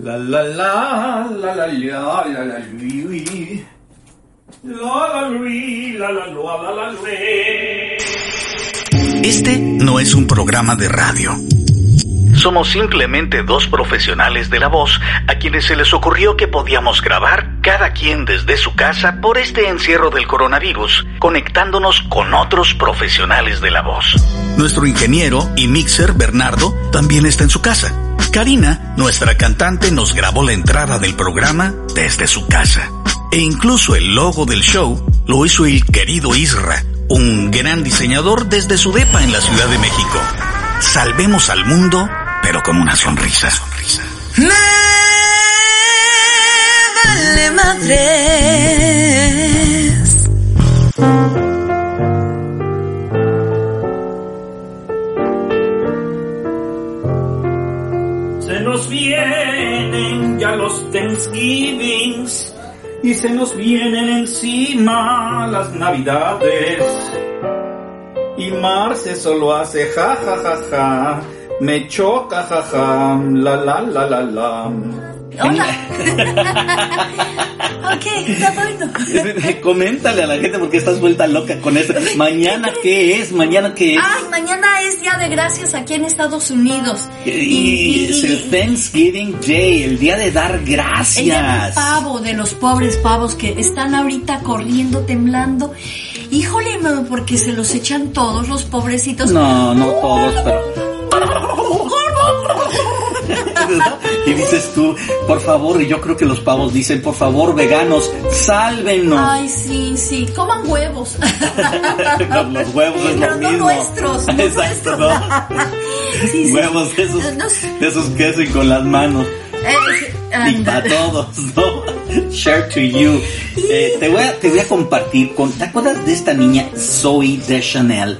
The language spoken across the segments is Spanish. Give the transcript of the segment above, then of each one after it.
La la la la la la la la lui. La la lui, la la la la Este no es un programa de radio. Somos simplemente dos profesionales de la voz a quienes se les ocurrió que podíamos grabar cada quien desde su casa por este encierro del coronavirus, conectándonos con otros profesionales de la voz. Nuestro ingeniero y mixer Bernardo también está en su casa. Karina, nuestra cantante, nos grabó la entrada del programa desde su casa. E incluso el logo del show lo hizo el querido Isra, un gran diseñador desde su depa en la Ciudad de México. Salvemos al mundo, pero con una sonrisa. Me vale madres. Los Thanksgivings y se nos vienen encima las Navidades. Y Marce solo hace ja ja ja ja, me choca ja ja, la la la la la. Hola. ok, está bueno. Coméntale a la gente porque estás vuelta loca con eso. Mañana qué es, mañana qué es. Ay, mañana es Día de Gracias aquí en Estados Unidos. Y es el Thanksgiving Day, el día de dar El día del gracias. pavo, de los pobres pavos que están ahorita corriendo, temblando. Híjole, no, porque se los echan todos los pobrecitos. No, no todos, pero. Y dices tú, por favor, y yo creo que los pavos dicen, por favor, veganos, sálvenos. Ay, sí, sí, coman huevos. los huevos es Pero lo no mismo. nuestros, no Exacto, nuestros. ¿no? Sí, sí. Huevos de esos, de esos que hacen con las manos. Eh, Y para todos, ¿no? Share to you. Eh, te, voy a, te voy a compartir con. ¿Te acuerdas de esta niña Zoe de Chanel?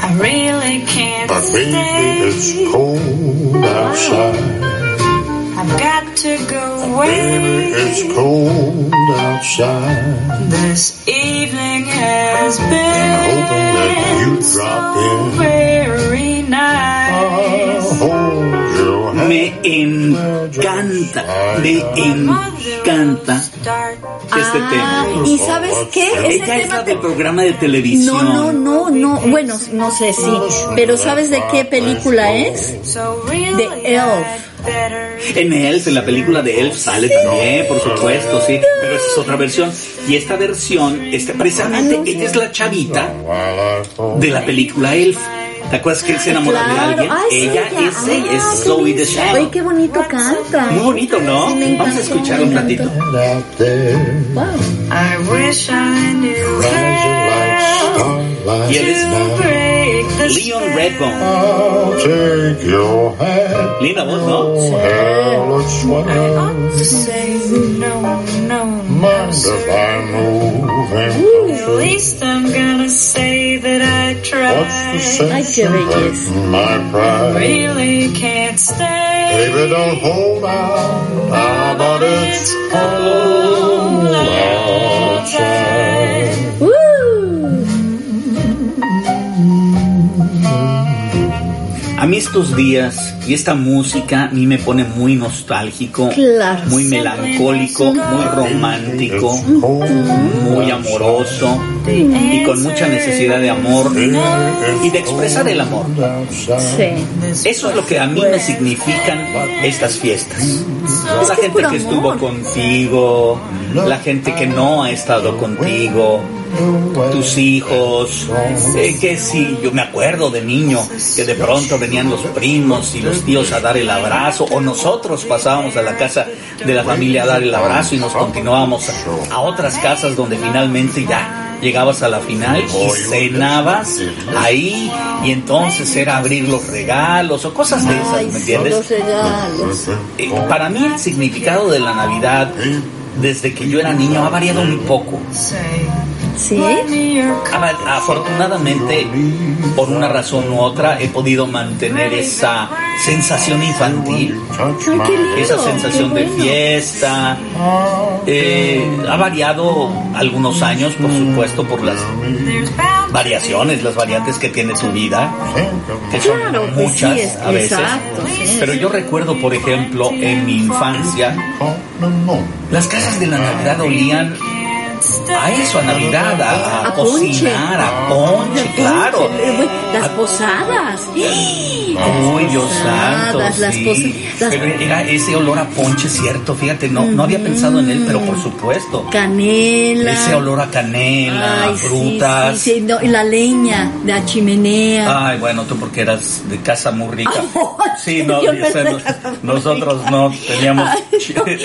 I really can't But baby, stay. it's cold outside. I've got to go Baby, away. it's cold outside. This evening has Hoping that been so in. very nice. hold your hand. Me encanta, me encanta este Ah, tema. ¿Y sabes qué? Ese Ella es la del programa de televisión. No, no, no, no. Bueno, no sé si. Pero ¿sabes de qué película es? The Elf. En Elf, en la película de Elf sale también, por supuesto, sí. Pero esa es otra versión. Y esta versión, este, precisamente, ella es la chavita de la película Elf. ¿Te acuerdas que él se de alguien? Ay, ella sí, ah, qué bonito canta. Muy bonito, ¿no? Vamos a escuchar un ratito. Wow. I wish I knew y él es Leon Redbone. Linda voz, ¿no? Mind if I move At least I'm gonna say that I What's the tried. sense Ay, qué of belleza. hurting my pride? Really can't stay. Baby, don't hold out. How about it's cold outside? Estos días y esta música a mí me pone muy nostálgico, Claro. muy melancólico, muy romántico, muy amoroso y con mucha necesidad de amor y de expresar el amor. Sí. Eso es lo que a mí me significan estas fiestas. La gente que estuvo contigo, la gente que no ha estado contigo, tus hijos, eh, que si yo me acuerdo de niño que de pronto venían los primos y los tíos a dar el abrazo o nosotros pasábamos a la casa de la familia a dar el abrazo y nos continuábamos a, a otras casas donde finalmente ya llegabas a la final y cenabas ahí y entonces era abrir los regalos o cosas de esas, ¿me entiendes? los regalos. Eh, para mí el significado de la Navidad desde que yo era niño ha variado un poco. ¿Sí? Afortunadamente, por una razón u otra, he podido mantener esa sensación infantil, Ay, esa sensación de fiesta. Eh, ha variado algunos años, por supuesto, por las variaciones, las variantes que tiene tu vida, que son Claro, muchas sí, es- a veces. exacto, sí. Pero yo recuerdo, por ejemplo, en mi infancia, las casas de la Navidad olían a eso, a Navidad, a, a A ponche. cocinar, a ponche, claro. Eh, Las posadas. Uy, Dios santo, las sí. las- Pero era ese olor a ponche, cierto, fíjate, no, no había pensado en él, pero por supuesto. Canela. Ese olor a canela, Ay, frutas. Sí, sí, no, y la leña de la chimenea. Ay, bueno, tú porque eras de casa muy rica. Sí, no, yo nosotros no teníamos. Ay, no, no, yo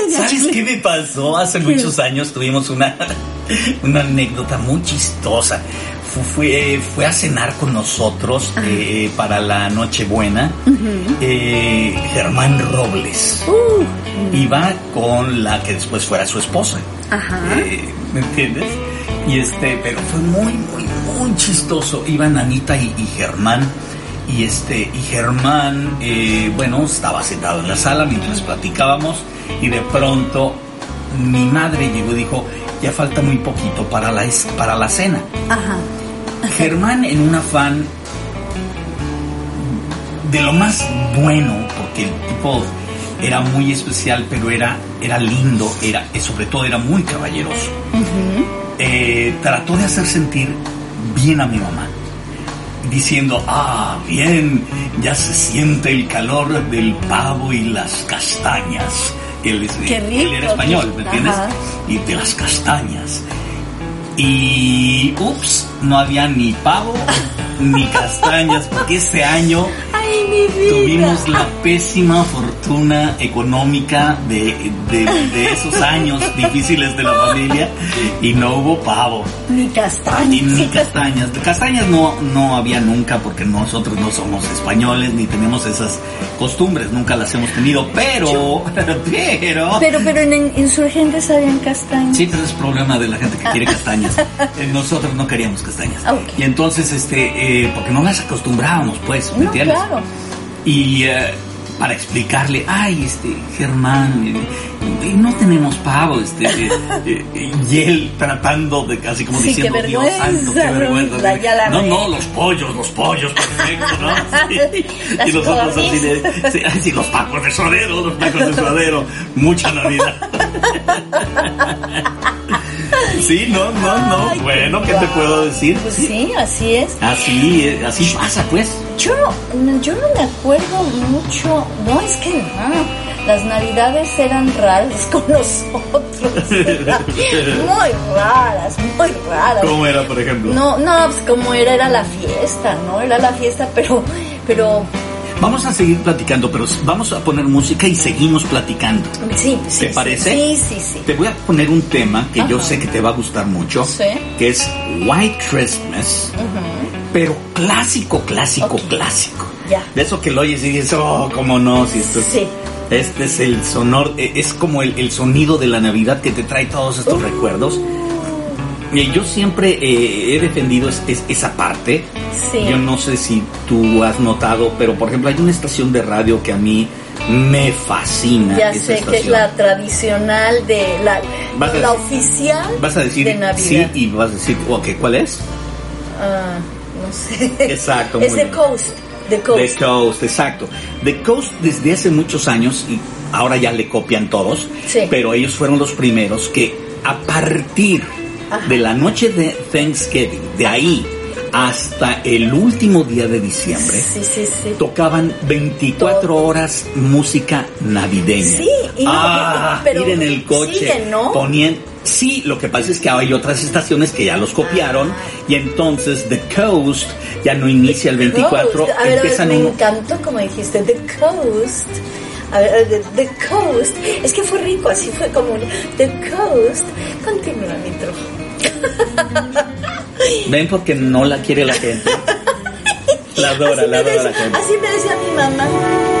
tenía ¿Sabes qué me pasó? Hace muchos años tuvimos una, una anécdota muy chistosa. Fu- Fue, fue a cenar con nosotros eh, para la Nochebuena eh, Germán Robles. Uh, Iba con la que después fuera su esposa. ajá. Eh, ¿Me entiendes? Y este, pero fue muy, muy, muy chistoso. Iban Anita y, y Germán. Y este, y Germán, bueno, estaba sentado en la sala mientras platicábamos. Y de pronto mi madre llegó y dijo, ya falta muy poquito para la, para la cena. Ajá. Germán en un afán de lo más bueno, porque el tipo era muy especial, pero era, era lindo, era, y sobre todo era muy caballeroso. Eh, trató de hacer sentir bien a mi mamá, diciendo, ah, bien, ya se siente el calor del pavo y las castañas. Él, es- Qué él era español, ¿me ajá. entiendes? Y de las castañas. Y ups, no había ni pavo ni castañas, porque ese año mi vida. tuvimos la pésima fortuna económica de, de- de esos años difíciles de la familia y no hubo pavo. Ni Y castaña. ni castañas. Castañas no, no había nunca porque nosotros no somos españoles ni tenemos esas costumbres, nunca las hemos tenido, pero, pero, Pero, pero en, en Insurgentes habían castañas. Sí, pero es problema de la gente que quiere castañas. Eh, Nosotros no queríamos castañas. Ah. Y entonces, este, eh, porque no las acostumbrábamos, pues, ¿me No, entiendes? claro. Y eh, para explicarle, ay, este, Germán, eh, no tenemos pavo, este, eh, eh, y él tratando de casi como Sí, diciendo, Dios santo, qué vergüenza, la- la no, no, los pollos, los pollos, perfecto, ¿no? Sí. Y nosotros así de, sí, ay, sí, los tacos de suadero, los tacos de suadero, mucha Navidad. Sí, no, no, no. Ay, bueno, ¿qué te puedo decir? Pues sí, así es. Así, eh, así pasa, pues. Yo no, yo no me acuerdo mucho. No, es que no. Las navidades eran raras con nosotros. muy raras, muy raras. ¿Cómo era, por ejemplo? No, no, pues como era, era la fiesta, ¿no? Era la fiesta, pero, pero, Vamos a seguir platicando, pero vamos a poner música y seguimos platicando. sí, sí. ¿Te parece? Sí, sí, sí. Te voy a poner un tema que yo sé que te va a gustar mucho, Sí. que es White Christmas, pero clásico, clásico, clásico. Ya. De eso que lo oyes y dices, oh, cómo no, si esto es- Sí. Este es el sonor, eh, es como el, el sonido de la Navidad que te trae todos estos recuerdos. Yo siempre eh, he defendido es- es- esa parte. Sí. Yo no sé si tú has notado, pero por ejemplo hay una estación de radio que a mí me fascina. Ya esa sé que es la tradicional de la, decir- oficial Vas a decir de Navidad. sí y vas a decir, ok, ¿cuál es? Ah, no sé. Exacto, es muy The bien. Coast. The Coast. The Coast, exacto. The Coast desde hace muchos años, y ahora ya le copian todos, Sí. pero ellos fueron los primeros que a partir. De la noche de Thanksgiving, de ahí hasta el último día de diciembre, Sí, sí, sí. tocaban 24 horas música navideña. Sí, y no, ah, pero ir en el coche, siguen, ¿no? ponían... Sí, lo que pasa es que hay otras estaciones que ya los copiaron y entonces The Coast ya no inicia el 24, Coast. A ver, a ver, me encantó como dijiste, The Coast. A ver, The, the Coast. Es que fue rico, así fue como The Coast. Continúa, Nitro. Ven porque no la quiere la gente. La adora, así, la adora la gente. así me decía mi mamá.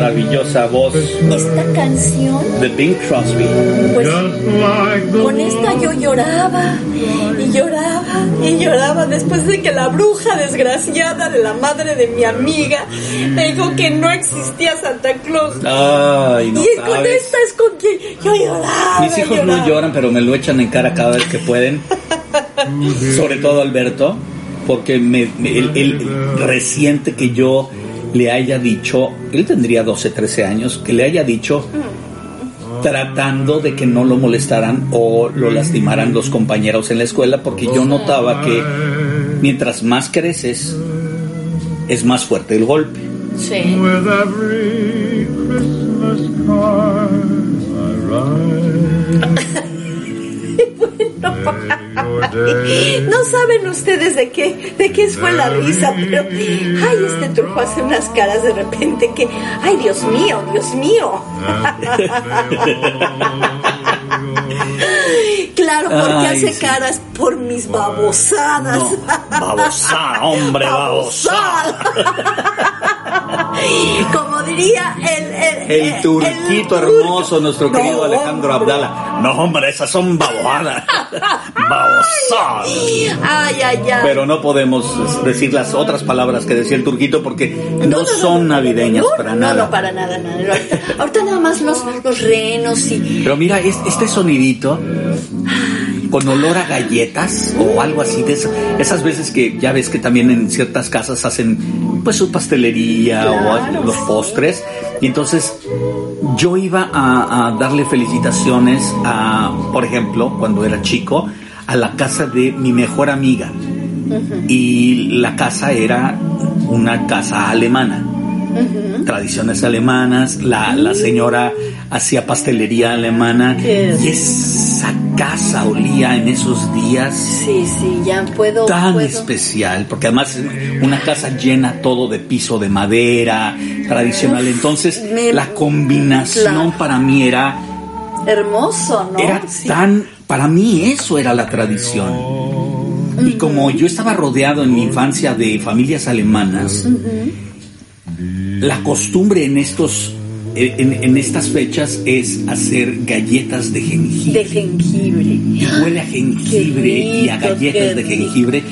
Preciosa voz Esta canción, de Bing Crosby. pues con esta yo lloraba y lloraba y lloraba después de que la bruja desgraciada de la madre de mi amiga me dijo que no existía Santa Claus. Ay, no y con esta es con quien yo lloraba. Mis hijos no lloran, pero me lo echan en cara cada vez que pueden. Sobre todo Alberto, porque me, me- él, él resiente que yo le haya dicho, él tendría 12, 13 años, que le haya dicho tratando de que no lo molestaran o lo lastimaran los compañeros en la escuela, porque yo notaba que mientras más creces, es más fuerte el golpe. Sí. No saben ustedes de qué, de qué fue la risa, pero ay, este truco hace unas caras de repente que, ay, Dios mío, Dios mío. Claro, porque Ay, hace sí. caras por mis babosadas. No, babosa, hombre, babosa. Como diría el, el, El turquito el hermoso, nuestro No, querido Alejandro hombre. Abdala. No, hombre, esas son babosadas. Babosadas. Ay, ay, ay. Pero no podemos decir las otras palabras que decía el turquito porque no, son navideñas no, para no, nada. No, para nada, nada. Ahorita, ahorita nada más los, los renos y... Pero mira, es- este sonidito con olor a galletas o algo así de eso- esas veces que ya ves que también en ciertas casas hacen pues su pastelería Claro, o los sí. postres. Y entonces yo iba a, a darle felicitaciones a por ejemplo cuando era chico a la casa de mi mejor amiga. Y la casa era una casa alemana tradiciones alemanas, la, la señora hacía pastelería alemana Qué y esa casa olía en esos días Sí, sí, ya puedo... tan puedo. especial, porque además es una casa llena todo de piso de madera, tradicional, entonces me- la combinación para mí era, Hermoso, ¿no? era Sí. tan, para mí eso era la tradición. Y como yo estaba rodeado en mi infancia de familias alemanas, la costumbre en estos en, en estas fechas es hacer galletas de jengibre. De jengibre. Y huele a jengibre y a galletas de jengibre.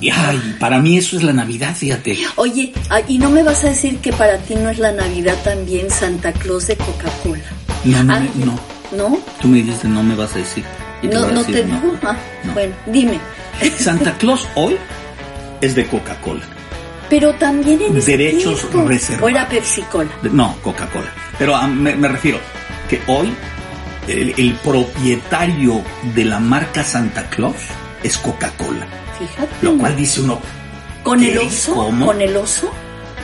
Y ay, para mí eso es la Navidad, fíjate. Oye, ah, ¿y no me vas a decir que para ti no es la Navidad también Santa Claus de Coca-Cola? No, no, Ah, no. ¿No? Tú me dijiste no me vas a decir. Y No, no decir te digo. Ah, No. Bueno, dime. Santa Claus hoy es de Coca-Cola. Pero también en ese Derechos tiempo. reservados. O era Pepsi-Cola. De- No, Coca-Cola. Pero ah, me, me refiero que hoy el, el propietario de la marca Santa Claus es Coca-Cola. Fíjate. Lo cual dice uno, ¿Con el oso? ¿Cómo? ¿Con el oso?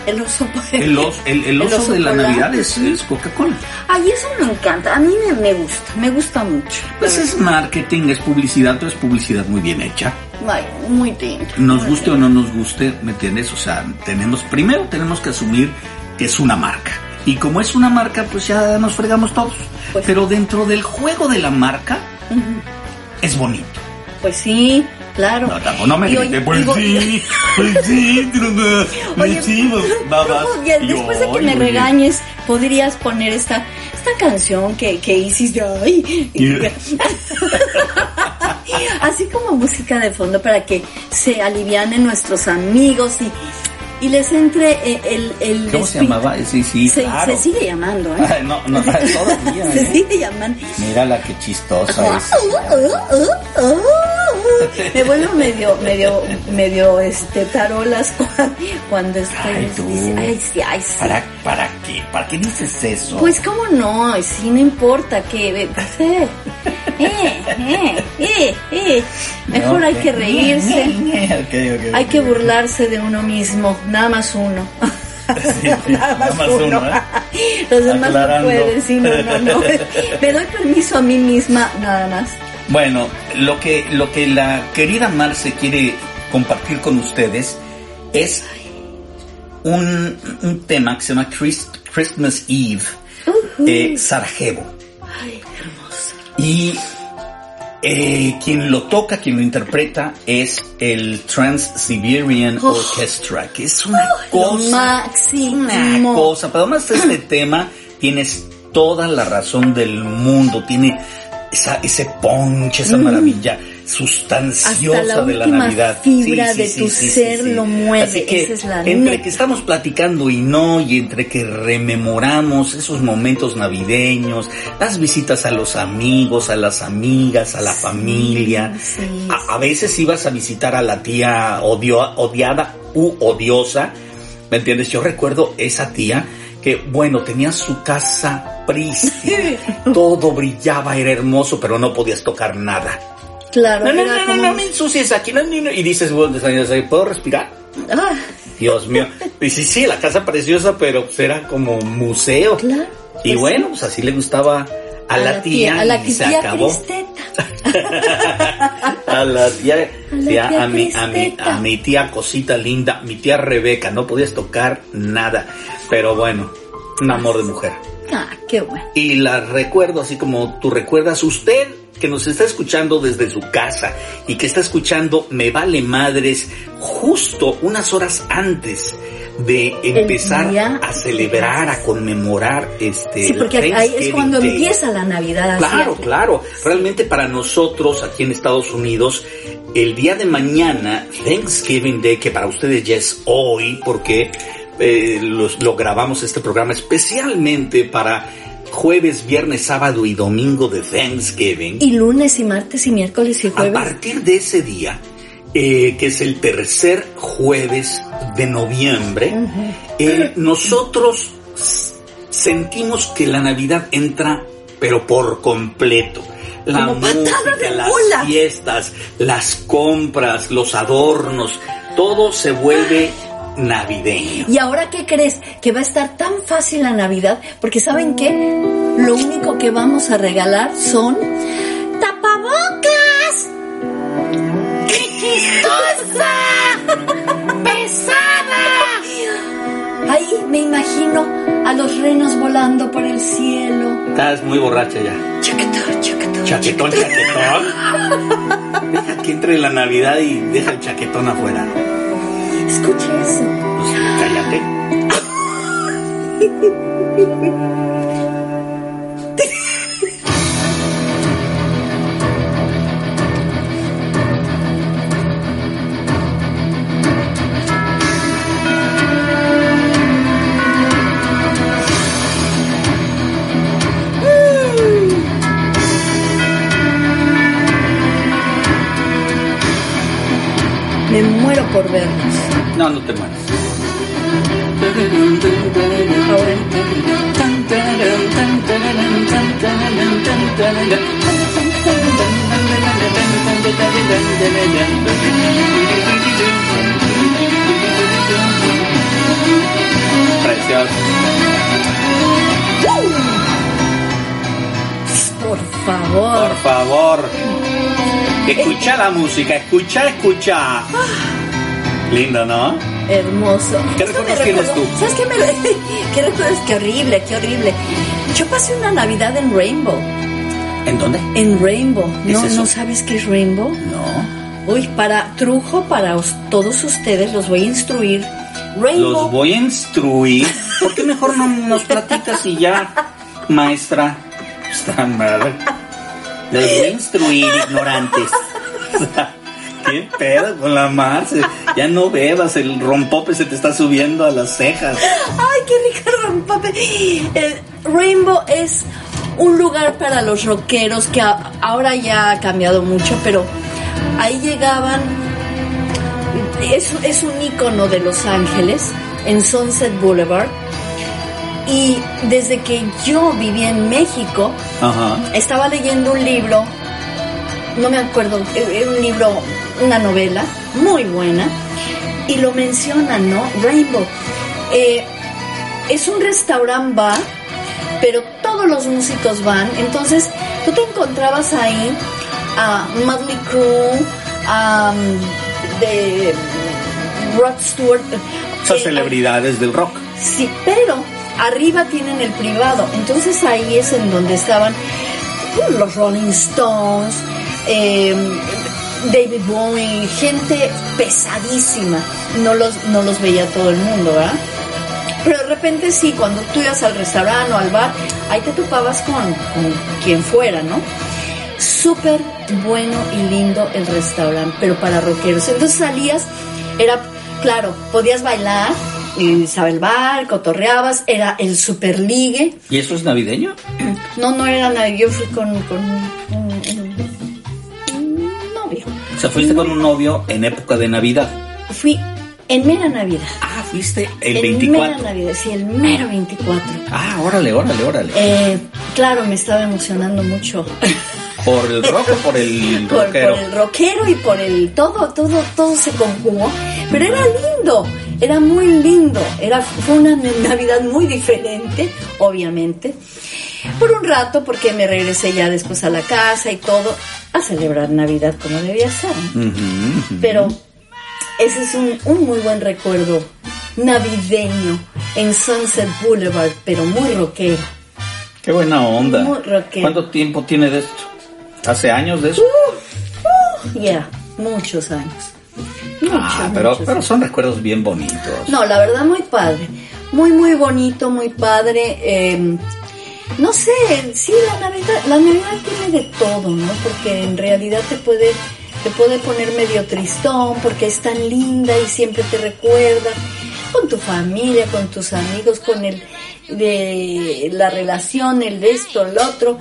El oso, el oso, el, el oso de la Navidad es, Coca-Cola. Ay, eso me encanta. A mí me, me gusta. Me gusta mucho. Pues es marketing, es publicidad, pero es publicidad muy bien hecha. Ay, muy lindo. Nos guste o no nos guste, ¿me entiendes? O sea, tenemos, primero tenemos que asumir que es una marca. Y como es una marca, pues ya nos fregamos todos. Pues- Pero dentro del juego de la marca, es bonito. Pues sí, claro. No, tampoco no me grite, pues digo- sí, pues sí, truco, pues después de que me regañes, podrías poner esta esta canción que, que hiciste ay, así como música de fondo para que se alivianen nuestros amigos y, y les entre eh, el, el ¿Cómo se llamaba? Sí, sí, se, claro. se sigue llamando, ¿eh? Ay, no, no, todavía, se ¿eh? sigue llamando. Mírala qué chistosa es. Me vuelvo medio, medio, medio, este, tarolas cuando, estoy. Ay, tú. Ay, sí, ay, sí. ¿Para, ¿Para qué? ¿Para qué dices eso? Pues cómo no, sí, no importa que... Eh, eh, eh, eh. Mejor hay que reírse, Ok, ok, hay que burlarse de uno mismo, nada más uno. Sí, sí, nada más uno, ¿eh? Los demás Aclarando. no pueden, sí, no, no, no. Me doy permiso a mí misma, nada más. Bueno, lo que, lo que la querida Marce quiere compartir con ustedes es un, un tema que se llama Chris- Christmas Eve, eh, Sarajevo. Ay, hermosa. Y eh, quien lo toca, quien lo interpreta es el Trans-Siberian Orchestra, que es una Lo cosa, una cosa, pero además este tema tienes toda la razón del mundo, tiene esa, ese ponche, esa maravilla sustanciosa Hasta la de la Navidad. fibra de tu ser lo mueve, Así que esa es la entre neta. que estamos platicando y no, y entre que rememoramos esos momentos navideños, las visitas a los amigos, a las amigas, a la familia. sí, A, a veces ibas a visitar a la tía odio- odiada u odiosa, ¿me entiendes? Yo recuerdo esa tía que, bueno, tenía su casa prístina, todo brillaba, era hermoso, pero no podías tocar nada. Claro, No, no, no, no, como- no me ensucies aquí, no, no, no. y dices, bueno, ¿puedo respirar? Ah, Dios mío. Y sí, sí, la casa preciosa, pero pues era como museo. claro. Y Pues bueno, pues así le gustaba a, la tía, a la y se tía acabó. Cristeta. A la tía, la tía, tía a, mi, a, mi, a mi tía cosita linda, mi tía Rebeca, no podías tocar nada. Pero bueno, un amor de mujer. Ah, qué bueno. Y la recuerdo así como tú recuerdas usted que nos está escuchando desde su casa y que está escuchando Me Vale Madres justo unas horas antes de empezar a celebrar, a conmemorar este Sí, porque el ahí es cuando Day. empieza la Navidad. Claro, claro. Realmente para nosotros aquí en Estados Unidos, el día de mañana, Thanksgiving Day, que para ustedes ya es hoy, porque eh, los- lo grabamos este programa especialmente para jueves, viernes, sábado y domingo de Thanksgiving. Y lunes y martes y miércoles y A jueves. partir de ese día, eh, que es el tercer jueves de noviembre, eh, nosotros sentimos que la Navidad entra, pero por completo. La Como música, de las fiestas, las compras, los adornos, todo se vuelve navideño. ¿Y ahora qué crees? Que va a estar tan fácil la Navidad, porque ¿saben qué? Lo único que vamos a regalar son tapabocas. ¡Qué chistosa! ¡Pesada! Ahí me imagino a los renos volando por el cielo. Estás muy borracha ya. Chaquetón, chaquetón. Chaquetón, chaquetón. Deja que entre la Navidad y deja el chaquetón afuera. Escuche eso. Pues cállate. Me muero por verlos. No, no te mueres. Precioso. Por favor. Por favor. Escucha la música, escucha, escucha. Lindo, ¿no? Hermoso. ¿Qué Esto recuerdos tienes tú? ¿Sabes qué me qué recuerdos? Qué horrible, qué horrible. Yo pasé una Navidad en Rainbow. ¿En dónde? En Rainbow. ¿Qué ¿No, eso? ¿No sabes qué es Rainbow? No. Uy, para trujo, para os- todos ustedes los voy a instruir. Rainbow. Los voy a instruir. ¿Por qué mejor no nos platicas y ya, maestra? Está madre. Los voy a instruir, ignorantes. ¿Qué pedo con la Marce? Ya no bebas, el rompope se te está subiendo a las cejas. Ay, qué rico rompope. Eh, Rainbow es un lugar para los rockeros que ahora ya ha cambiado mucho, pero ahí llegaban. Es, es un icono de Los Ángeles en Sunset Boulevard. Y desde que yo vivía en México, Ajá. estaba leyendo un libro, no me acuerdo, eh, era un libro, una novela muy buena, y lo mencionan, ¿no? Rainbow. Eh, es un restaurant bar, pero todos los músicos van, entonces tú te encontrabas ahí a Motley Crue, a um, de Rod Stewart. Esas eh, celebridades del rock. Sí, pero arriba tienen el privado. Entonces ahí es en donde estaban uh, los Rolling Stones, eh, David Bowie, gente pesadísima. No los, no los veía todo el mundo, ¿verdad? Pero de repente sí, cuando tú ibas al restaurante o al bar, ahí te topabas con, con quien fuera, ¿no? Súper bueno y lindo el restaurante, pero para rockeros. Entonces salías, era, claro, podías bailar, y el bar, cotorreabas, era el super ligue. ¿Y eso es navideño? No, no era navideño, yo fui con, con sea, fuiste con un novio en época de Navidad. Fui en mera Navidad. Ah, fuiste el En 24. mera Navidad, sí, el mero 24. Ah, órale, órale, órale. Eh, claro, me estaba emocionando mucho ¿Por el rock o por el por, rockero? por el rockero y por el todo, todo, todo se conjugó. Pero era lindo, era muy lindo. Era, fue una Navidad muy diferente, obviamente. Por un rato, porque me regresé ya después a la casa y todo, a celebrar Navidad como debía ser. Pero ese es un, un muy buen recuerdo navideño en Sunset Boulevard, pero muy rockero. Qué buena onda. Muy rockero. ¿Cuánto tiempo tiene de esto? ¿Hace años de eso? Yeah, muchos años. Muchos, ah, pero, pero son recuerdos bien bonitos. No, la verdad muy padre. Muy, muy bonito, muy padre. eh, no sé, sí, la Navidad, la Navidad tiene de todo, ¿no? Porque en realidad te puede, te puede poner medio tristón porque es tan linda y siempre te recuerda con tu familia, con tus amigos, con el de la relación, el de esto, el otro.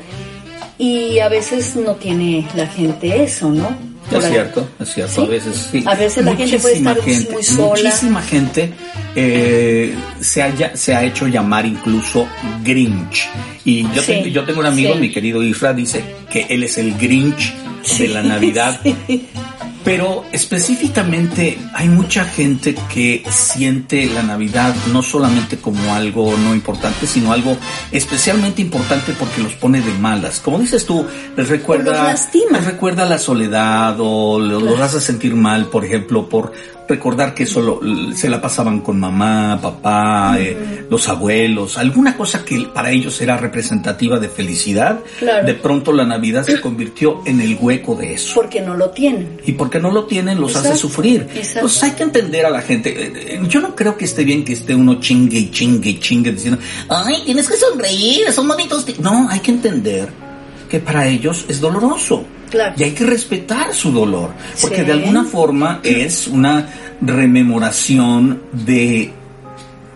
Y a veces no tiene la gente eso, ¿no? Es ahí. cierto, es cierto. Sí. A veces sí. A veces la gente puede Muchísima estar gente, muy sola. Muchísima gente eh, se, haya- se ha hecho llamar incluso Grinch. Y yo, Sí, tengo, yo tengo un amigo, sí. mi querido Isra, dice que él es el Grinch de la Navidad. Pero específicamente hay mucha gente que siente la Navidad no solamente como algo no importante, sino algo especialmente importante porque los pone de malas. Como dices tú, les recuerda, Los les recuerda la soledad o lo- los Claro. hace sentir mal, por ejemplo, por recordar que solo se la pasaban con mamá, papá, eh, los abuelos, alguna cosa que para ellos era representativa de felicidad. Claro. De pronto la Navidad se convirtió en el hueco de eso Porque no lo tienen. y porque no lo tienen los hace sufrir. exacto. Entonces hay que entender a la gente. Eh, eh, Yo no creo que esté bien que esté uno chingue y chingue y chingue diciendo, ay, tienes que sonreír, son bonitos. ti-". No, hay que entender que para ellos es doloroso. Claro. Y hay que respetar su dolor, porque Sí. de alguna forma es una rememoración de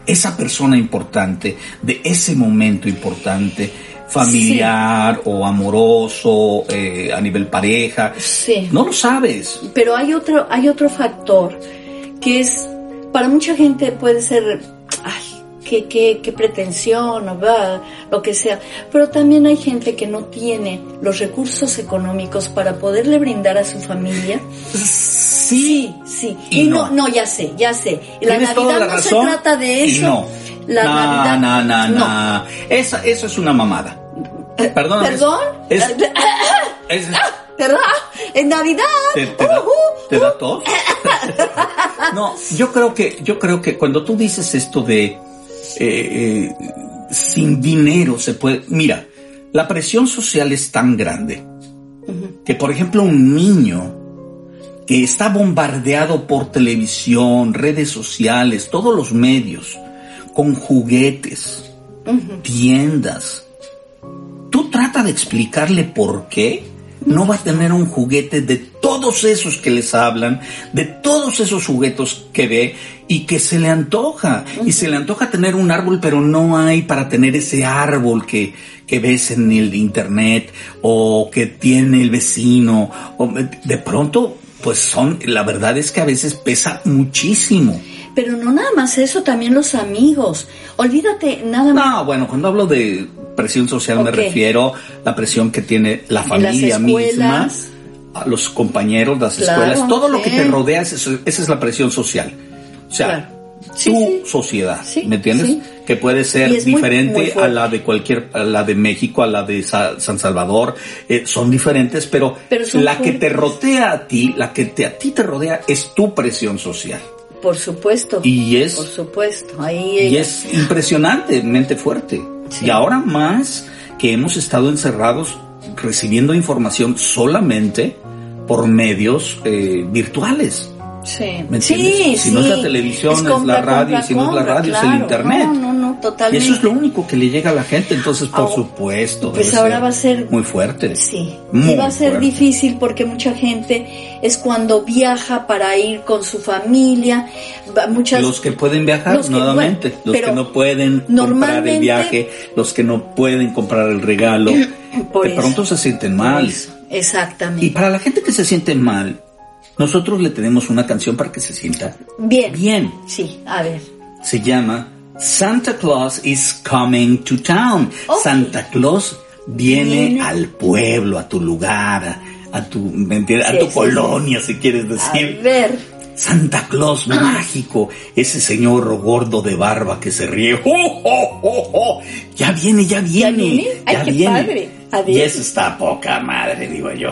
esa persona importante, de ese momento importante, familiar o amoroso, eh, a nivel pareja. Sí. No lo sabes. Pero hay otro, hay otro factor que es, para mucha gente puede ser, ay, qué, qué, qué pretensión, o va, lo que sea. Pero también hay gente que no tiene los recursos económicos para poderle brindar a su familia. Sí, sí. Y Y, no. no. no, ya sé, ya sé. La Navidad la no se trata de y eso. no. La no, Navidad. no, no, no. Esa, eso es una mamada. Perdón. ¿Perdón? Es, es- ¿Verdad? En Navidad. ¿Te, te da, te da tos? no, yo creo que, yo creo que cuando tú dices esto de eh, eh, sin dinero se puede. Mira, la presión social es tan grande que, por ejemplo, un niño que está bombardeado por televisión, redes sociales, todos los medios, con juguetes, tiendas. Tú trata de explicarle por qué no va a tener un juguete de todos esos que les hablan, de todos esos juguetes que ve y que se le antoja. Y se le antoja tener un árbol, pero no hay para tener ese árbol que, que ves en el internet o que tiene el vecino. O de pronto, pues son, la verdad es que a veces pesa muchísimo. Pero no nada más eso, también los amigos. Olvídate, nada más. No, bueno, cuando hablo de presión social me refiero a la presión que tiene la familia misma, a los compañeros, las Claro, escuelas, todo lo que te rodea, esa es, esa es la presión social. O sea, Claro. Sí, tu sí. sociedad, Sí, ¿me entiendes? Que puede ser muy- diferente muy a la de cualquier, a la de México, a la de Sa- San Salvador, eh, son diferentes, pero, Pero son la que te rodea a ti, la que te, a ti te rodea es tu presión social. Por supuesto. Y es Por supuesto. Ahí y es impresionantemente fuerte. Sí. Y ahora más que hemos estado encerrados recibiendo información solamente por medios eh, virtuales. Sí, ¿Me sí? Si no es la sí. televisión, es, compra, la radio, compra, si no es la radio, es el claro. internet. No, no, no, Y totalmente. eso es lo único que le llega a la gente, entonces por Ah, supuesto. pues debe ahora va a ser- muy fuerte. Sí, Muy y va a ser fuerte. difícil porque mucha gente es cuando viaja para ir con su familia, muchas Los que pueden viajar Los que- nuevamente, bueno, los que no pueden comprar el viaje, los que no pueden comprar el regalo, de pronto se sienten mal. Exactamente. Y para la gente que se siente mal, nosotros le tenemos una canción para que se sienta bien. bien. Sí, a ver. Se llama Santa Claus is coming to town. Santa Claus viene, al pueblo, a tu lugar, a, a tu, ¿me entiendes? Sí, a tu sí, colonia, si quieres A decir. ver. Santa Claus mágico, ese señor gordo de barba que se ríe. ¡Oh, oh, oh, oh! Ya viene, ya viene. viene? Ay, ya qué viene. padre. A ver. Y eso está poca madre, digo yo.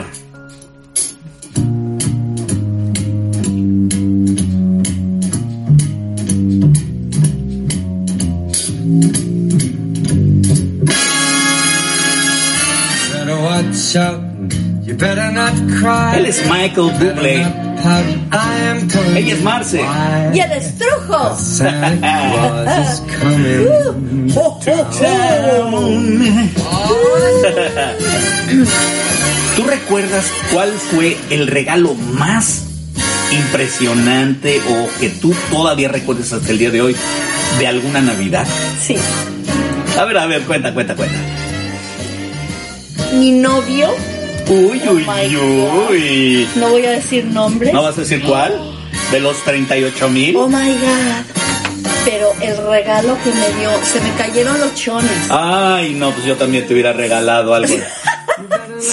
Él es Michael Bublé. Ella es Marce. ¡Y el estrujo! Is coming. ¡Oh, ¿Tú recuerdas cuál fue el regalo más impresionante o que tú todavía recuerdas hasta el día de hoy de alguna Navidad? Sí. A ver, a ver, cuenta, cuenta, cuenta. Mi novio, Uy, Oh uy, my God. uy. no voy a decir nombres. ¿No vas a decir cuál? ¿De los 38 mil? Oh my god. Pero el regalo que me dio, se me cayeron los chones. Ay, no, pues yo también te hubiera regalado algo.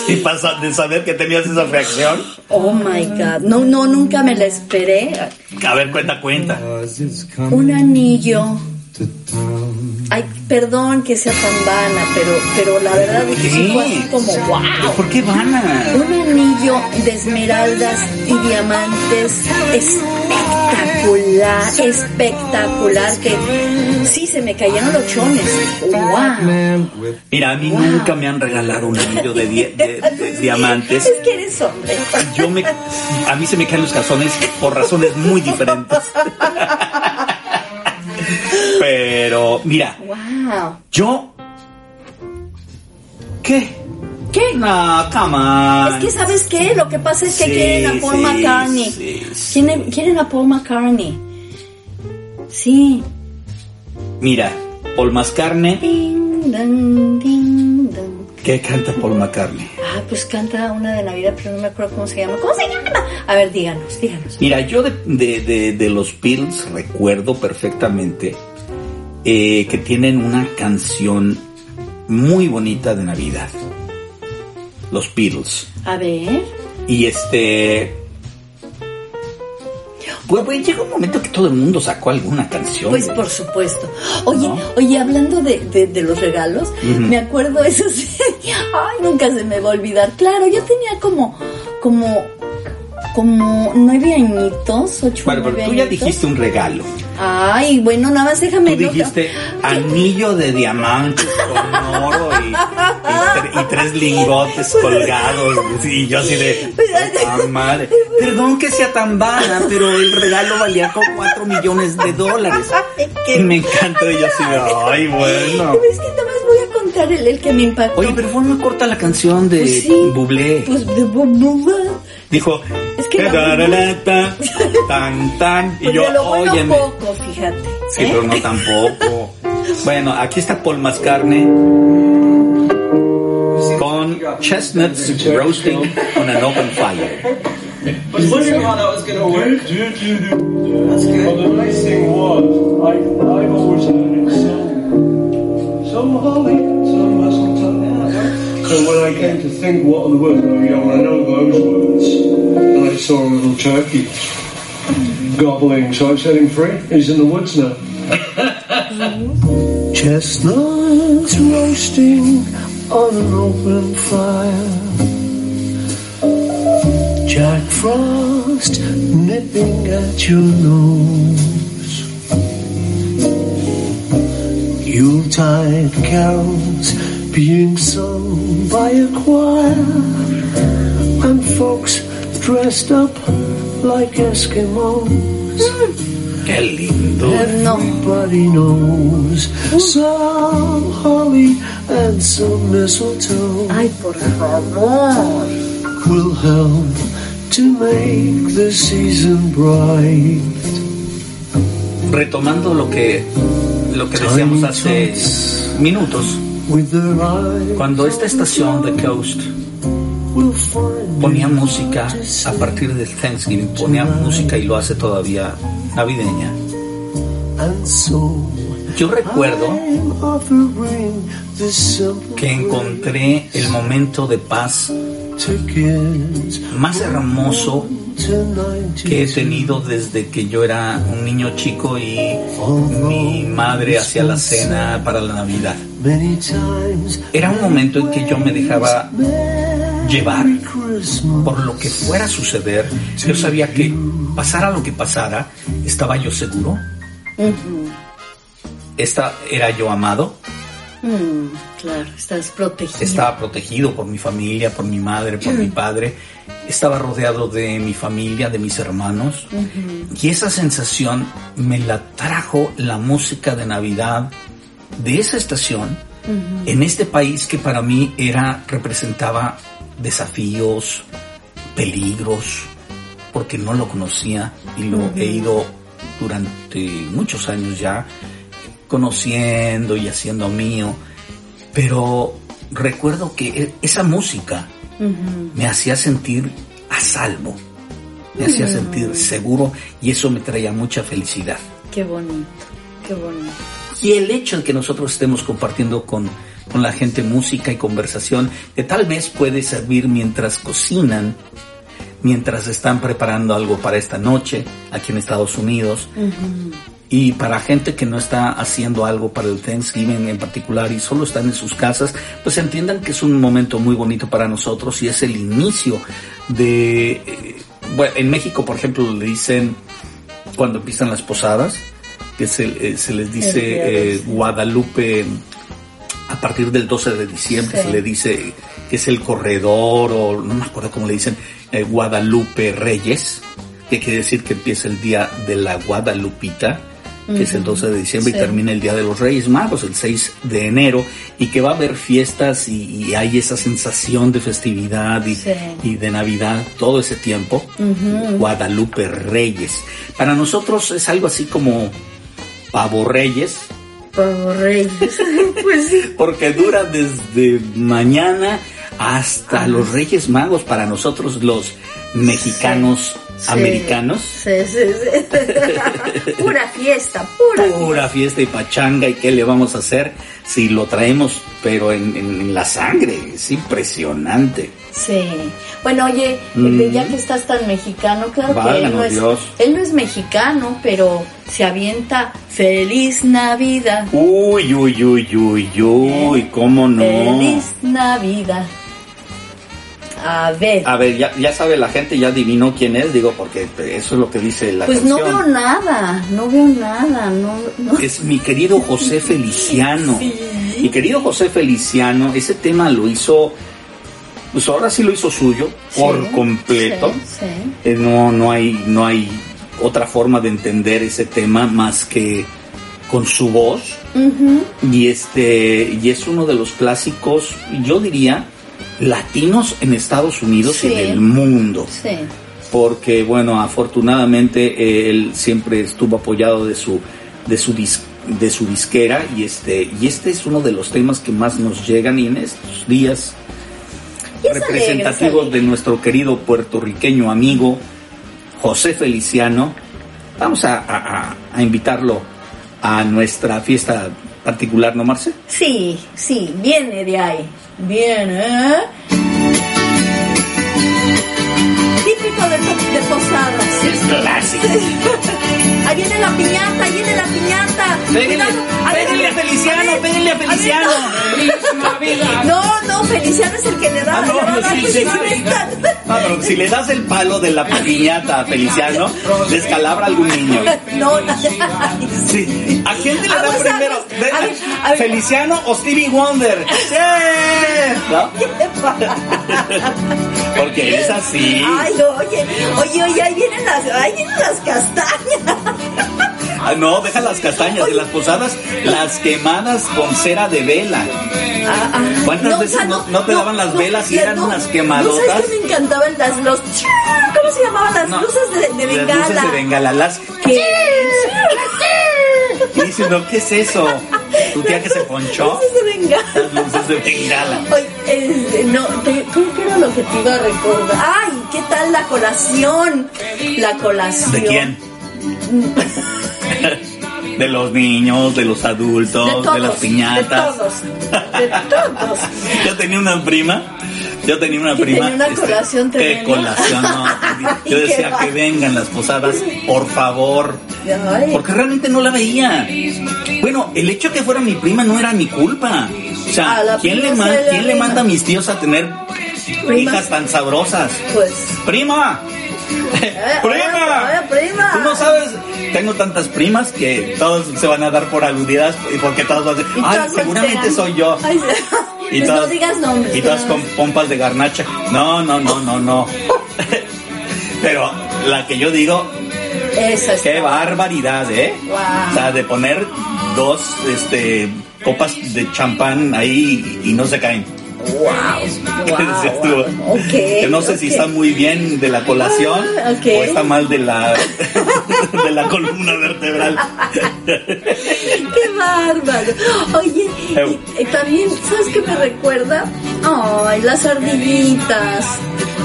Sí, pasa de saber que tenías esa reacción. Oh my god. No, no, nunca me la esperé. A ver, cuenta, cuenta. Un anillo. Ay, perdón que sea tan vana, pero, pero la verdad es que sí fue así como wow. ¿Por qué van a...? Un anillo de esmeraldas y diamantes espectacular, espectacular, que sí se me cayeron los chones. Wow. Mira, a mí nunca me han regalado un anillo de, die- de- de diamantes. Es que eres hombre. Yo me, a mí se me caen los calzones por razones muy diferentes. Pero, mira, Wow. yo... ¿Qué? ¿Qué? No, come on. Es que sabes qué, lo que pasa es que Sí, quieren a Paul sí, McCartney. sí. Quieren, quieren a Paul McCartney. Sí. Mira, Paul McCartney. Ding, ding. ¿Qué canta Paul McCartney? Ah, pues canta una de Navidad, pero no me acuerdo cómo se llama. ¿Cómo se llama? A ver, díganos, díganos. Mira, yo de, de, de- de los Beatles recuerdo perfectamente eh, que tienen una canción muy bonita de Navidad. Los Beatles. A ver. Y este... Pues, pues, llega un momento que todo el mundo sacó alguna canción. Pues por supuesto. Oye, ¿No? oye, hablando de, de, de los regalos, me acuerdo eso sí. Ay, nunca se me va a olvidar. Claro, yo tenía como, como, como nueve añitos, ocho Bueno, pero tú ya dijiste un regalo. Ay, bueno, nada más déjame. Tú dijiste anillo de diamantes con oro y, y tre- y tres lingotes colgados. Y yo así de. "Ah, madre. Perdón que sea tan vana, pero el regalo valía como cuatro millones de dólares. Y me encantó. Y yo así de. Ay, bueno. Es que nada más voy a contar el, el que me impactó. Oye, pero fue muy corta la canción de Pues sí. Bublé. Pues de Bublé. Dijo. Es que la- "Tararata, Tan, tan. Y Pues yo, lo bueno óyeme. poco, fíjate. Sí, ¿eh? pero no tampoco. Bueno, aquí está Paul Mascarne con chestnuts roasting on an open fire. I was wondering how that was going to work. That's good. Well, the nice thing was, I, I've always heard it some, some holly, some mistletoe. So when I came to think what are the words, I know those words, saw a little turkey gobbling, so I set him free. He's in the woods now. Chestnuts roasting on an open fire. Jack Frost nipping at your nose. Yuletide carols being sung by a choir. And folks dressed up like Eskimos. Qué lindo. No. Everybody knows some holly and some mistletoe Ay, por favor. will help to make the season bright. Retomando lo que lo que decíamos hace minutos, With their eyes, cuando esta estación The Coast ponía música a partir del Thanksgiving, ponía música y lo hace todavía navideña. Yo recuerdo que encontré el momento de paz más hermoso que he 90 tenido desde que yo era un niño chico y mi madre hacía la cena para la Navidad. Era un momento en que yo me dejaba llevar por lo que fuera a suceder. Yo sabía que pasara lo que pasara, estaba yo seguro. Esta, era yo amado, Mm, claro, estás protegido. estaba protegido por mi familia, por mi madre, por mi padre, estaba rodeado de mi familia, de mis hermanos. Y esa sensación me la trajo la música de Navidad de esa estación en este país que para mí era representaba desafíos, peligros, porque no lo conocía y lo he ido durante muchos años ya conociendo y haciendo mío, pero recuerdo que e- esa música me hacía sentir a salvo, me hacía sentir seguro y eso me traía mucha felicidad. Qué bonito, qué bonito. Y el hecho de que nosotros estemos compartiendo con, con la gente música y conversación, que tal vez puede servir mientras cocinan, mientras están preparando algo para esta noche aquí en Estados Unidos, y para gente que no está haciendo algo para el Thanksgiving en particular y solo están en sus casas, pues entiendan que es un momento muy bonito para nosotros y es el inicio de... eh, bueno, en México, por ejemplo, le dicen cuando empiezan las posadas, que se, eh, se les dice eh, Guadalupe a partir del 12 de diciembre, Sí. se le dice que es el corredor o no me acuerdo cómo le dicen, eh, Guadalupe Reyes, que quiere decir que empieza el día de la Guadalupita, que es el 12 de diciembre Sí. y termina el día de los Reyes Magos, el 6 de enero, y que va a haber fiestas y, y hay esa sensación de festividad y, Sí. y de Navidad todo ese tiempo. Guadalupe Reyes. Para nosotros es algo así como Pavo Reyes, Pavo Reyes. pues sí. porque dura desde mañana hasta los Reyes Magos para nosotros los mexicanos Sí. americanos. Sí, sí, sí. pura fiesta, pura. Pura fiesta y pachanga y qué le vamos a hacer si lo traemos pero en, en- en la sangre, es impresionante. Sí. Bueno, oye, Mm. ya que estás tan mexicano, claro que él no, es, Dios. él no es mexicano, pero se avienta Feliz Navidad. Uy, uy, uy, uy, uy, cómo no. Feliz Navidad. A ver, A ver, ya, ya sabe la gente, ya adivinó quién es, digo, porque eso es lo que dice la pues no veo nada, no veo nada, no, no. Es mi querido José Feliciano. Sí. Mi querido José Feliciano, ese tema lo hizo, pues ahora sí lo hizo suyo, por completo. sí, sí. Eh, no, no hay, no hay otra forma de entender ese tema más que con su voz. Y este, y es uno de los clásicos, yo diría, latinos en Estados Unidos y en el mundo Sí. porque bueno afortunadamente eh, él siempre estuvo apoyado de su de su dis- de su disquera y este y este es uno de los temas que más nos llegan y en estos días representativos de nuestro querido puertorriqueño amigo José Feliciano vamos a, a- a- a invitarlo a nuestra fiesta particular no Marce Sí, sí, viene de ahí. Viene. Típico de, de posadas. es clásico Ahí viene la piñata, ahí viene la piñata. Péguenle, a ver, péguenle a Feliciano, péguenle a Feliciano. No, no, Feliciano es el que le da. Ah. Ah, si le das el palo de la piñata a Feliciano, descalabra a algún niño. No, no. Sí. ¿A quién te le da Aguas, primero? aguas. De- A ver, a ver. ¿Feliciano o Stevie Wonder? ¡Sí! ¿No? Porque es así. Ay, oye, oye, oye, ahí vienen las, ahí no, deja las castañas de las posadas, las quemadas con cera de vela. Ah, ah. ¿Cuántas No, veces o sea, no, no te daban las velas y eran unas ¿No quemadotas? sabes que me encantaban las, los, ¿cómo se llamaban? Las luces de, de Las bengala. luces de bengala, las... Que- Y dice, no, ¿qué es eso? ¿Tu tía que se ponchó? Luces de bengala. Las luces de bengala. Oye, eh, no, ¿cómo que era lo que te iba a recordar? Ay, ¿qué tal la colación? La colación. ¿De quién? De los niños, de los adultos, De de, las piñatas. De todos. De todos. Yo tenía una prima, yo tenía una prima. tenía una colación qué colación, no. Yo decía que vengan las posadas, por favor. Porque realmente no la veía. Bueno, el hecho que fuera mi prima no era mi culpa. O sea, ¿quién le, prima ma- se le ¿quién le arruina. manda a mis tíos a tener Primas. hijas tan sabrosas? Pues. ¡Prima! Eh, ¡Prima! Prima. Tú no sabes, tengo tantas primas que todos se van a dar por aludidas y porque todos van a decir, ay, seguramente soy yo. Ay. Y Pues todas, no digas nombres. Y todas con pompas de garnacha. No, no, no, no, no. Pero la que yo digo, es. qué barbaridad, ¿eh? Guau. O sea, de poner dos este, copas de champán ahí y no se caen. Wow. Wow. Ok. Que no sé si está muy bien de la colación Ah, o está mal de la, de la columna vertebral. Qué bárbaro. Oye, y, y también, ¿sabes qué me recuerda? Ay, las ardillitas.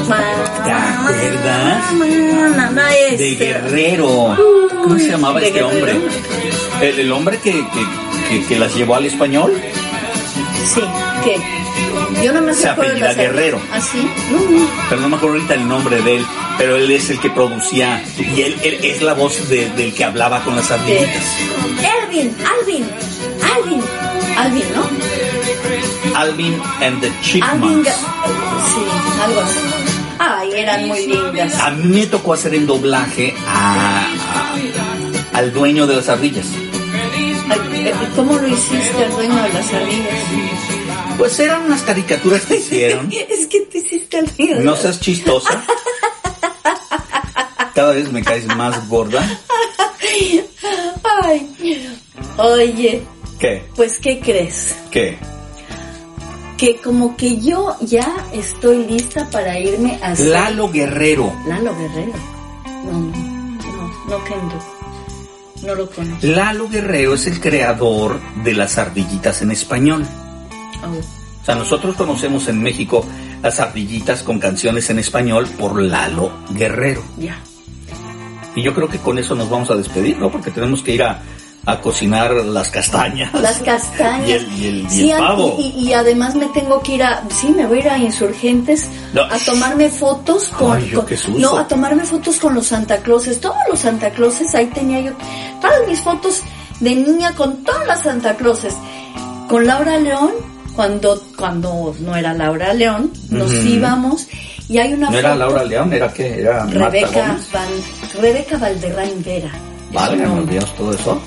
¿Te acuerdas? Mamá, De este. Guerrero. ¿Cómo se llamaba este hombre? El, el hombre que, que, que- que las llevó al español. Sí, ¿qué? Yo no me Se apellida Guerrero. ¿Ah, sí? No, no. Pero no me acuerdo ahorita el nombre de él. Pero él es el que producía. Y él, él es la voz de- del que hablaba con las ardillitas. Ervin, Alvin, Alvin, Alvin, ¿no? Alvin and the Chipmunks. Sí, algo así. Ay, eran muy lindas. A mí me tocó hacer el doblaje a- a- al dueño de las ardillas. Eh, ¿Cómo lo hiciste el dueño de las ardillas? Pues eran unas caricaturas que hicieron. es que te hiciste el dueño. de No seas chistosa. Cada vez me caes más gorda. Ay, oye, ¿Qué? pues ¿qué crees? ¿Qué? Que como que yo ya estoy lista para irme a Lalo Guerrero. Lalo Guerrero. No, no, no, Kendo. No lo conozco. Lalo Guerrero es el creador de las ardillitas en español. O sea, nosotros conocemos en México las ardillitas con canciones en español por Lalo Guerrero. ya. Y yo creo que con eso nos vamos a despedir, ¿no? Porque tenemos que ir a, a cocinar las castañas. Las castañas. Y el, y el- y Sí, el a- pavo. Y, y además me tengo que ir a, sí, me voy a ir a Insurgentes No. a tomarme fotos con, Ay, yo con- qué susto. no, a tomarme fotos con los Santa Clauses, todos los Santa Clauses, ahí tenía yo todas mis fotos de niña con todas las Santa Clauses, con Laura León, cuando, cuando no era Laura León, nos íbamos y hay una ¿No foto, era Laura León? ¿Era qué? ¿Era Rebeca? Val- Rebeca Valderrán Vera. Dios, todo eso.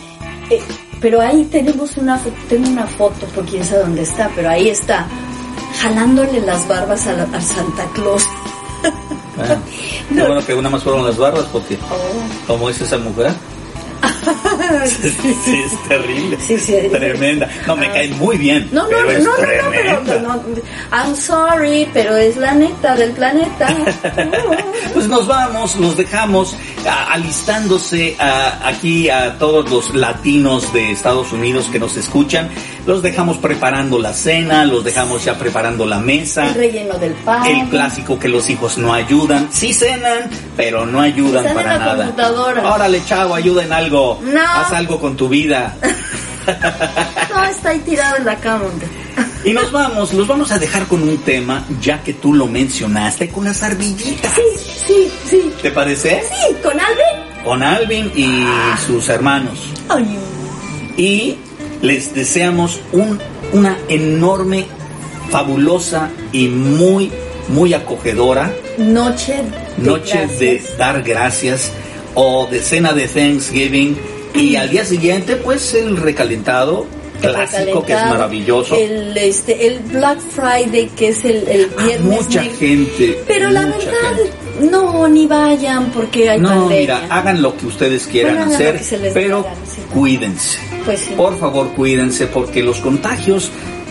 Eh, pero ahí tenemos una tengo una foto, por quién sabe dónde está, pero ahí está, jalándole las barbas a, la- a Santa Claus. Ah, qué bueno que una más fueron las barbas, porque Oh. ¿cómo es esa mujer? sí, sí, es terrible. Sí, sí. Tremenda. No, me cae muy bien. No, no, pero no, es no, no, pero no, I'm sorry, pero es la neta del planeta. Pues nos vamos, nos dejamos a- alistándose a- aquí a todos los latinos de Estados Unidos que nos escuchan. Los dejamos preparando la cena, los dejamos ya preparando la mesa. El relleno del pan. El clásico que los hijos no ayudan. Sí cenan, pero no ayudan Están en para la nada. computadora. Órale, chavo, ayuda en algo. No. Haz algo con tu vida. No, está ahí tirado en la cama. Y nos vamos, los vamos a dejar con un tema, ya que tú lo mencionaste, con las ardillitas. Sí, sí, sí. ¿Te parece? Sí, con Alvin con Alvin y sus hermanos. Ay, Y les deseamos un, una enorme, fabulosa y muy, muy acogedora noche de noche gracias. de dar gracias o de cena de Thanksgiving y al día siguiente pues el recalentado clásico que es maravilloso. El, este, el Black Friday, que es el, el A viernes. mucha negro. gente. Pero la mucha verdad, gente. no, ni vayan porque hay No, pandemia. mira, hagan lo que ustedes quieran Bueno, hagan hacer, lo que se les pero sí. cuídense. Pues sí. Por favor, cuídense porque los contagios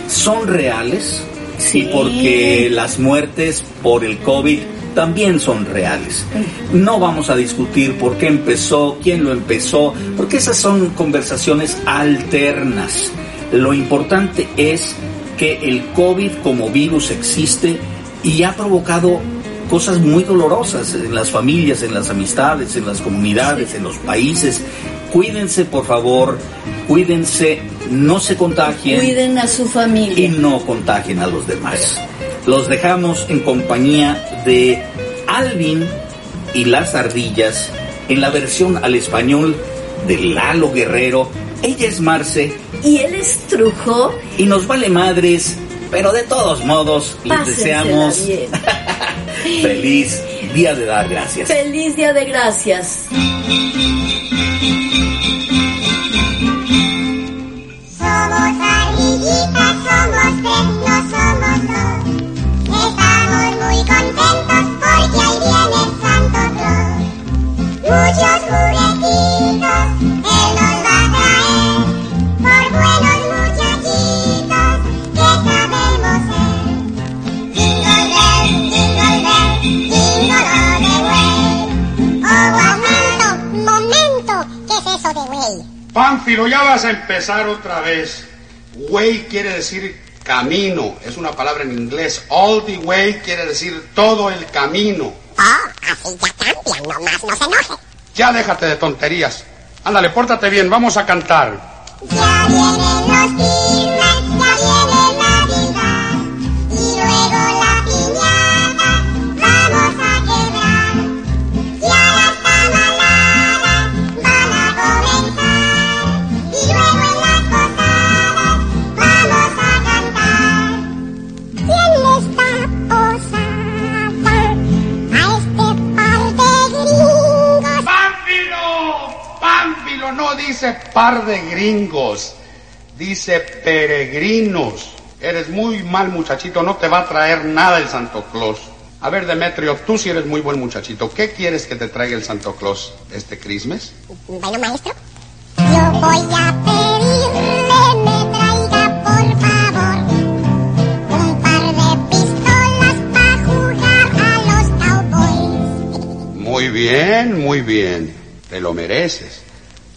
son reales Sí. y porque las muertes por el COVID también son reales. No vamos a discutir por qué empezó, quién lo empezó, porque esas son conversaciones alternas. Lo importante es que el COVID como virus existe y ha provocado cosas muy dolorosas en las familias, en las amistades, en las comunidades, en los países. Cuídense, por favor, cuídense, no se contagien Cuiden a su y familia. no contagien a los demás. Los dejamos en compañía de Alvin y las ardillas en la versión al español de Lalo Guerrero. Ella es Marce Y él estrujó. y nos vale madres, pero de todos modos les Pásensela deseamos bien. feliz día de dar gracias. Feliz Día de Gracias. Somos ardillitas, somos tres, no somos dos. Estamos muy contentos Pánfilo, ya vas a empezar otra vez. Way quiere decir camino, es una palabra en inglés. All the way quiere decir todo el camino. Oh, así ya cambia, nomás no se enoje. Ya déjate de tonterías. Ándale, pórtate bien, vamos a cantar. Ya vienen los ya viene par de gringos, dice peregrinos. Eres muy mal muchachito, no te va a traer nada el Santo Claus. A ver, Demetrio, tú sí eres muy buen muchachito. ¿Qué quieres que te traiga el Santo Claus este Christmas? Bueno, maestro, yo voy a pedirle me traiga, por favor, un par de pistolas para jugar a los cowboys. Muy bien, muy bien. Te lo mereces.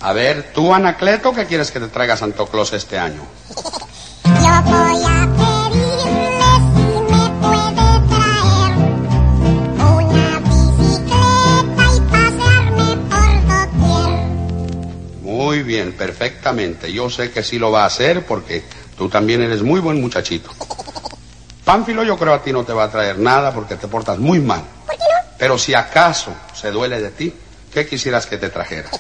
A ver, tú, Anacleto, ¿qué quieres que te traiga Santo Claus este año? Yo voy a pedirle si me puede traer una bicicleta y pasearme por doquier. Muy bien, perfectamente. Yo sé que sí lo va a hacer porque tú también eres muy buen muchachito. Pánfilo, yo creo a ti no te va a traer nada porque te portas muy mal. ¿Por qué no? Pero si acaso se duele de ti, ¿qué quisieras que te trajera?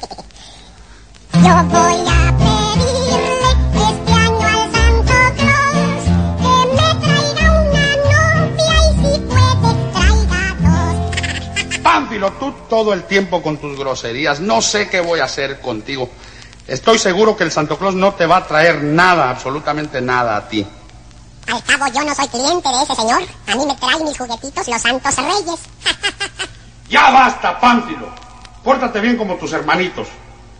tú todo el tiempo con tus groserías. No sé qué voy a hacer contigo. Estoy seguro que el Santo Claus no te va a traer nada, absolutamente nada a ti. Al cabo yo no soy cliente de ese señor. A mí me traen mis juguetitos los santos reyes. Ya basta, Pánfilo. Pórtate bien como tus hermanitos.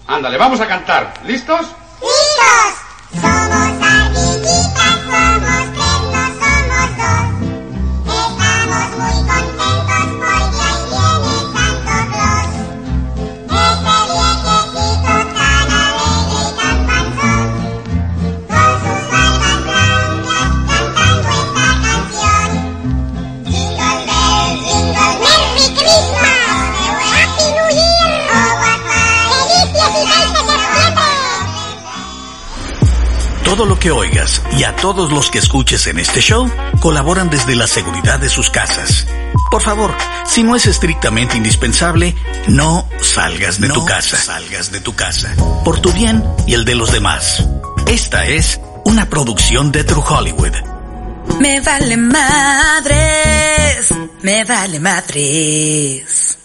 Ándale, vamos a cantar. ¿Listos? ¡Listos! Todo lo que oigas y a todos los que escuches en este show colaboran desde la seguridad de sus casas. Por favor, si no es estrictamente indispensable, no salgas de tu casa. Salgas de tu casa. Por tu bien y el de los demás. Esta es una producción de True Hollywood. Me vale madres, me vale madres.